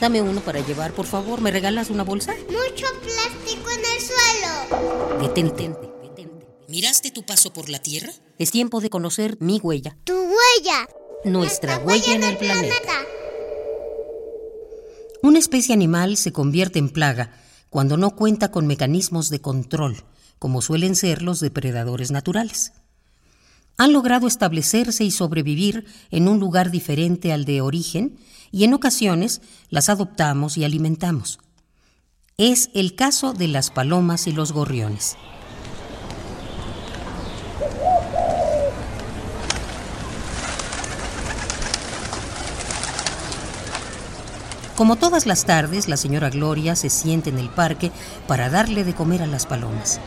Dame uno para llevar, por favor. ¿Me regalas una bolsa? Mucho plástico en el suelo. Detente, detente. ¿Miraste tu paso por la Tierra? Es tiempo de conocer mi huella. Tu huella. Nuestra huella en el planeta. Una especie animal se convierte en plaga cuando no cuenta con mecanismos de control, como suelen ser los depredadores naturales. Han logrado establecerse y sobrevivir en un lugar diferente al de origen y en ocasiones las adoptamos y alimentamos. Es el caso de las palomas y los gorriones. Como todas las tardes, la señora Gloria se siente en el parque para darle de comer a las palomas.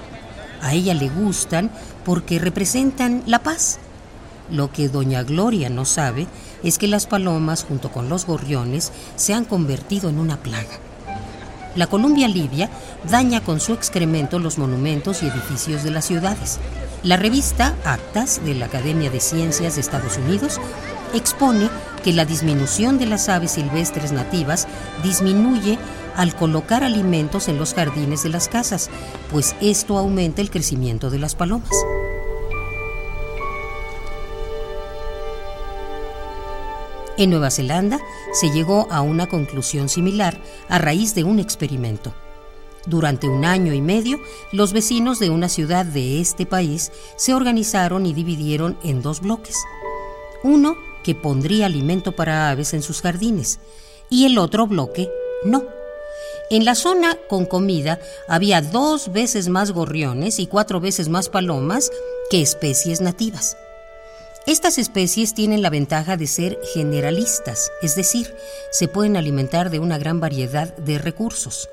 A ella le gustan porque representan la paz. Lo que doña Gloria no sabe es que las palomas, junto con los gorriones, se han convertido en una plaga. La Columbia Libia daña con su excremento los monumentos y edificios de las ciudades. La revista Actas de la Academia de Ciencias de Estados Unidos expone que la disminución de las aves silvestres nativas disminuye al colocar alimentos en los jardines de las casas, pues esto aumenta el crecimiento de las palomas. En Nueva Zelanda se llegó a una conclusión similar a raíz de un experimento. Durante un año y medio, los vecinos de una ciudad de este país se organizaron y dividieron en dos bloques. Uno que pondría alimento para aves en sus jardines y el otro bloque no. En la zona con comida había dos veces más gorriones y cuatro veces más palomas que especies nativas. Estas especies tienen la ventaja de ser generalistas, es decir, se pueden alimentar de una gran variedad de recursos.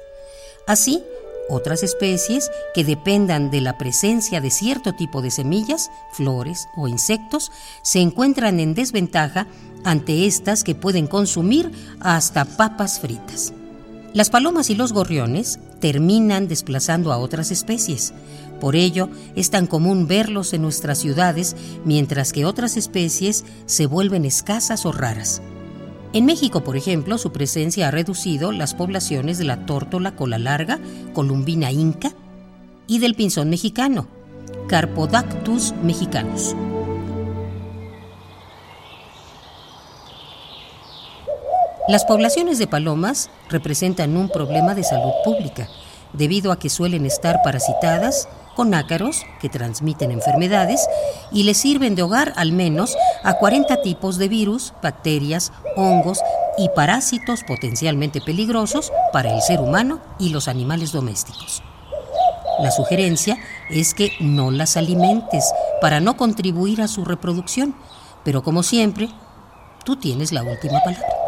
Así, otras especies que dependan de la presencia de cierto tipo de semillas, flores o insectos se encuentran en desventaja ante estas que pueden consumir hasta papas fritas. Las palomas y los gorriones terminan desplazando a otras especies. Por ello, es tan común verlos en nuestras ciudades, mientras que otras especies se vuelven escasas o raras. En México, por ejemplo, su presencia ha reducido las poblaciones de la tórtola cola larga, columbina inca, y del pinzón mexicano, Carpodactus mexicanus. Las poblaciones de palomas representan un problema de salud pública, debido a que suelen estar parasitadas con ácaros que transmiten enfermedades y les sirven de hogar al menos a 40 tipos de virus, bacterias, hongos y parásitos potencialmente peligrosos para el ser humano y los animales domésticos. La sugerencia es que no las alimentes para no contribuir a su reproducción, pero como siempre, tú tienes la última palabra.